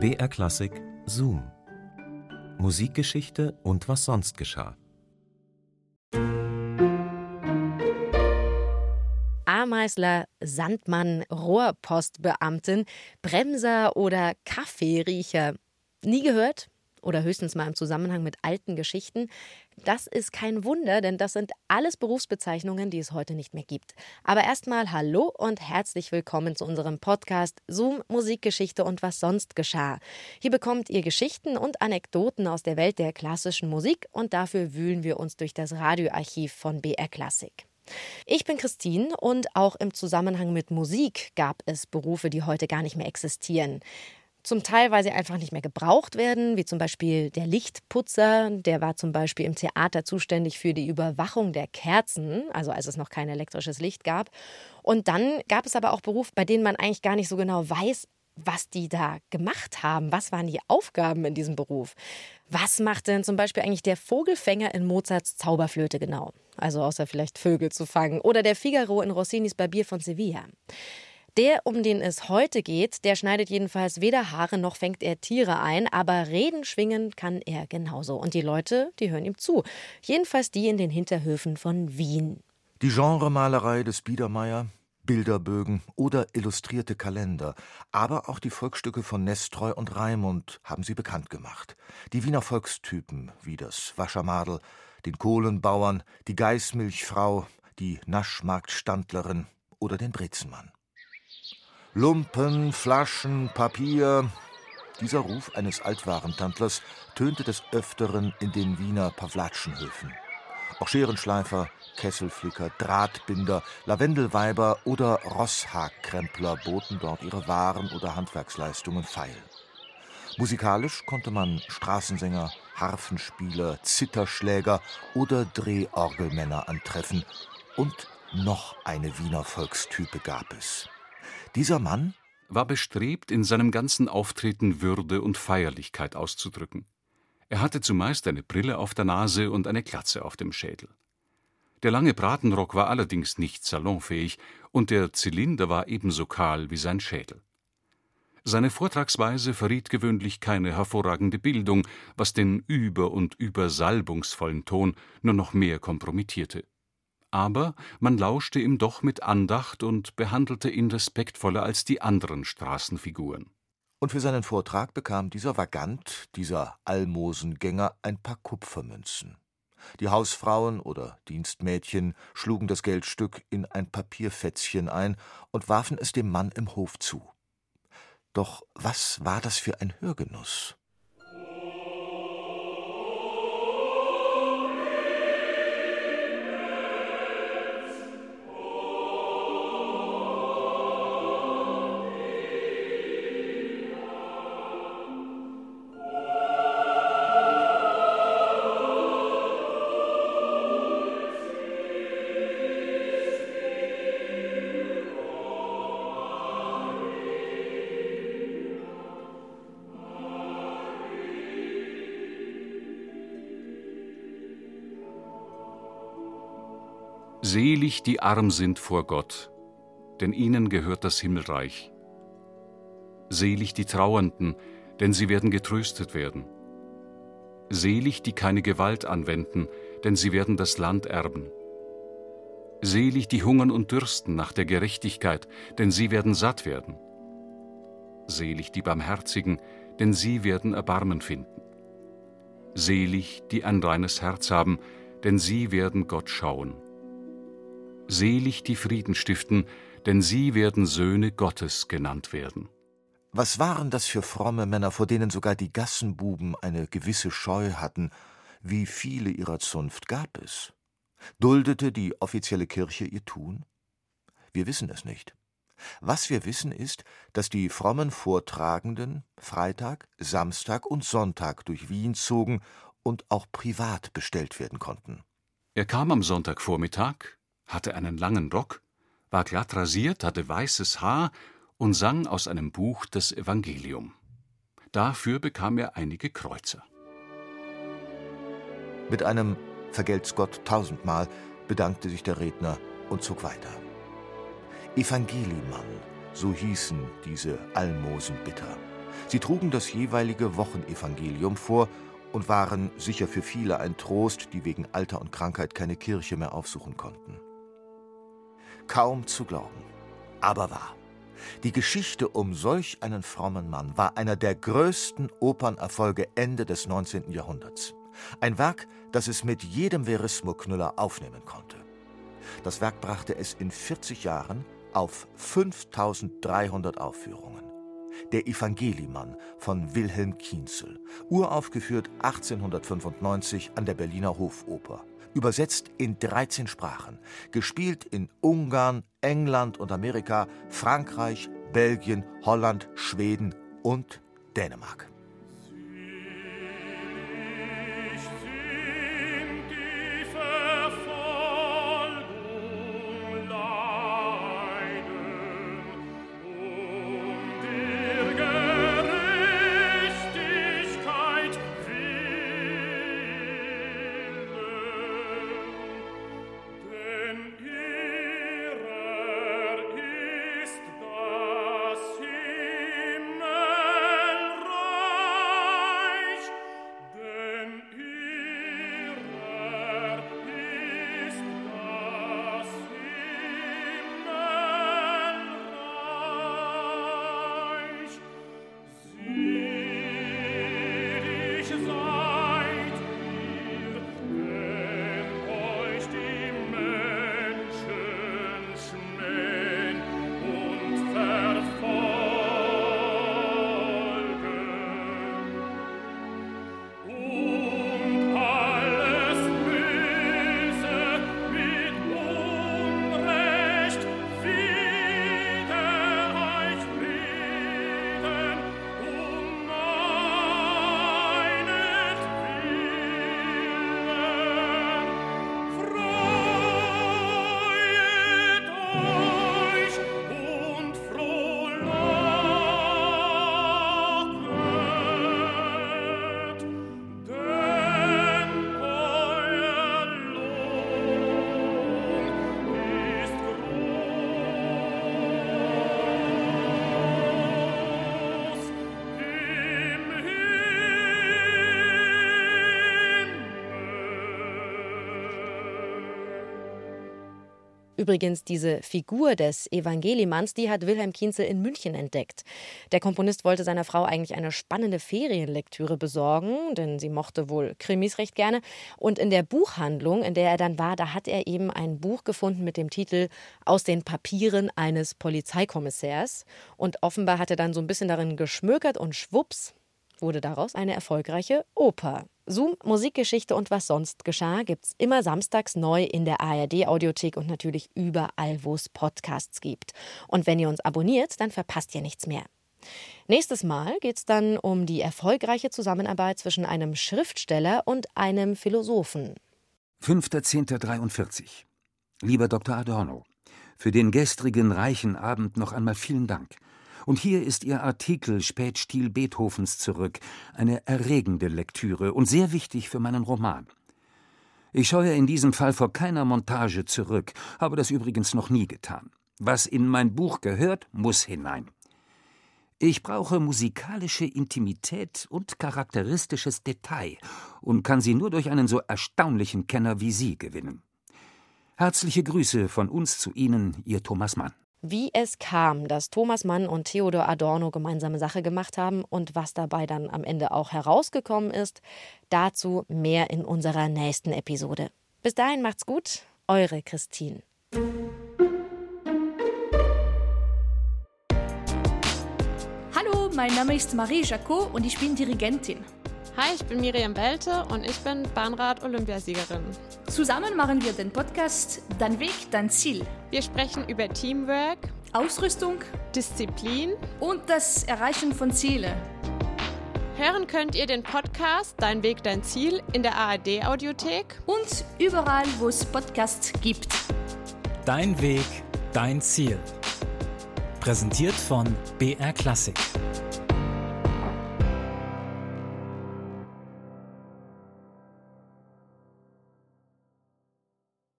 BR Klassik Zoom. Musikgeschichte und was sonst geschah. Ameisler, Sandmann, Rohrpostbeamtin, Bremser oder Kaffeeriecher. Nie gehört? Oder höchstens mal im Zusammenhang mit alten Geschichten. Das ist kein Wunder, denn das sind alles Berufsbezeichnungen, die es heute nicht mehr gibt. Aber erstmal hallo und herzlich willkommen zu unserem Podcast Zoom Musikgeschichte und was sonst geschah. Hier bekommt ihr Geschichten und Anekdoten aus der Welt der klassischen Musik und dafür wühlen wir uns durch das Radioarchiv von BR Klassik. Ich bin Christine und auch im Zusammenhang mit Musik gab es Berufe, die heute gar nicht mehr existieren. Zum Teil, weil sie einfach nicht mehr gebraucht werden, wie zum Beispiel der Lichtputzer. Der war zum Beispiel im Theater zuständig für die Überwachung der Kerzen, also als es noch kein elektrisches Licht gab. Und dann gab es aber auch Berufe, bei denen man eigentlich gar nicht so genau weiß, was die da gemacht haben. Was waren die Aufgaben in diesem Beruf? Was macht denn zum Beispiel eigentlich der Vogelfänger in Mozarts Zauberflöte genau? Also außer vielleicht Vögel zu fangen. Oder der Figaro in Rossinis Barbier von Sevilla. Der, um den es heute geht, der schneidet jedenfalls weder Haare noch fängt er Tiere ein, aber reden schwingen kann er genauso. Und die Leute, die hören ihm zu. Jedenfalls die in den Hinterhöfen von Wien. Die Genremalerei des Biedermeier, Bilderbögen oder illustrierte Kalender, aber auch die Volksstücke von Nestroy und Raimund haben sie bekannt gemacht. Die Wiener Volkstypen wie das Waschermadel, den Kohlenbauern, die Geißmilchfrau, die Naschmarktstandlerin oder den Brezenmann. Lumpen, Flaschen, Papier. Dieser Ruf eines Altwarentandlers tönte des Öfteren in den Wiener Pawlatschenhöfen. Auch Scherenschleifer, Kesselflicker, Drahtbinder, Lavendelweiber oder Rosshagkrempler boten dort ihre Waren oder Handwerksleistungen feil. Musikalisch konnte man Straßensänger, Harfenspieler, Zitterschläger oder Drehorgelmänner antreffen. Und noch eine Wiener Volkstype gab es. Dieser Mann war bestrebt, in seinem ganzen Auftreten Würde und Feierlichkeit auszudrücken. Er hatte zumeist eine Brille auf der Nase und eine Glatze auf dem Schädel. Der lange Bratenrock war allerdings nicht salonfähig und der Zylinder war ebenso kahl wie sein Schädel. Seine Vortragsweise verriet gewöhnlich keine hervorragende Bildung, was den über- und übersalbungsvollen Ton nur noch mehr kompromittierte aber man lauschte ihm doch mit Andacht und behandelte ihn respektvoller als die anderen Straßenfiguren. Und für seinen Vortrag bekam dieser Vagant, dieser Almosengänger, ein paar Kupfermünzen. Die Hausfrauen oder Dienstmädchen schlugen das Geldstück in ein Papierfätzchen ein und warfen es dem Mann im Hof zu. Doch was war das für ein Hörgenuss? Selig die arm sind vor Gott, denn ihnen gehört das Himmelreich. Selig die Trauernden, denn sie werden getröstet werden. Selig die keine Gewalt anwenden, denn sie werden das Land erben. Selig die hungern und dürsten nach der Gerechtigkeit, denn sie werden satt werden. Selig die Barmherzigen, denn sie werden Erbarmen finden. Selig die ein reines Herz haben, denn sie werden Gott schauen. Selig die Frieden stiften, denn sie werden Söhne Gottes genannt werden. Was waren das für fromme Männer, vor denen sogar die Gassenbuben eine gewisse Scheu hatten? Wie viele ihrer Zunft gab es? Duldete die offizielle Kirche ihr Tun? Wir wissen es nicht. Was wir wissen ist, dass die frommen Vortragenden Freitag, Samstag und Sonntag durch Wien zogen und auch privat bestellt werden konnten. Er kam am Sonntagvormittag, hatte einen langen Rock, war glatt rasiert, hatte weißes Haar und sang aus einem Buch das Evangelium. Dafür bekam er einige Kreuzer. Mit einem Vergelt's Gott tausendmal bedankte sich der Redner und zog weiter. Evangelimann, so hießen diese Almosenbitter. Sie trugen das jeweilige Wochenevangelium vor und waren sicher für viele ein Trost, die wegen Alter und Krankheit keine Kirche mehr aufsuchen konnten. Kaum zu glauben, aber wahr. Die Geschichte um solch einen frommen Mann war einer der größten Opernerfolge Ende des 19. Jahrhunderts. Ein Werk, das es mit jedem Verismo-Knüller aufnehmen konnte. Das Werk brachte es in 40 Jahren auf 5300 Aufführungen. Der Evangelimann von Wilhelm Kienzel, uraufgeführt 1895 an der Berliner Hofoper, übersetzt in 13 Sprachen, gespielt in Ungarn, England und Amerika, Frankreich, Belgien, Holland, Schweden und Dänemark. Übrigens, diese Figur des Evangelimans, die hat Wilhelm Kienzel in München entdeckt. Der Komponist wollte seiner Frau eigentlich eine spannende Ferienlektüre besorgen, denn sie mochte wohl Krimis recht gerne. Und in der Buchhandlung, in der er dann war, da hat er eben ein Buch gefunden mit dem Titel Aus den Papieren eines Polizeikommissärs. Und offenbar hat er dann so ein bisschen darin geschmökert und schwupps wurde daraus eine erfolgreiche Oper. Zoom, Musikgeschichte und was sonst geschah gibt's immer samstags neu in der ARD Audiothek und natürlich überall, wo es Podcasts gibt. Und wenn ihr uns abonniert, dann verpasst ihr nichts mehr. Nächstes Mal geht's dann um die erfolgreiche Zusammenarbeit zwischen einem Schriftsteller und einem Philosophen. 5.10.43 Lieber Dr. Adorno, für den gestrigen reichen Abend noch einmal vielen Dank. Und hier ist Ihr Artikel Spätstil Beethovens zurück, eine erregende Lektüre und sehr wichtig für meinen Roman. Ich scheue in diesem Fall vor keiner Montage zurück, habe das übrigens noch nie getan. Was in mein Buch gehört, muss hinein. Ich brauche musikalische Intimität und charakteristisches Detail und kann sie nur durch einen so erstaunlichen Kenner wie Sie gewinnen. Herzliche Grüße von uns zu Ihnen, Ihr Thomas Mann. Wie es kam, dass Thomas Mann und Theodor Adorno gemeinsame Sache gemacht haben und was dabei dann am Ende auch herausgekommen ist, dazu mehr in unserer nächsten Episode. Bis dahin macht's gut, eure Christine. Hallo, mein Name ist Marie Jacot und ich bin Dirigentin. Hi, ich bin Miriam Belte und ich bin Bahnrad-Olympiasiegerin. Zusammen machen wir den Podcast Dein Weg, dein Ziel. Wir sprechen über Teamwork, Ausrüstung Disziplin und das Erreichen von Zielen. Hören könnt ihr den Podcast Dein Weg, dein Ziel in der ARD-Audiothek und überall, wo es Podcasts gibt. Dein Weg, dein Ziel. Präsentiert von BR Klassik.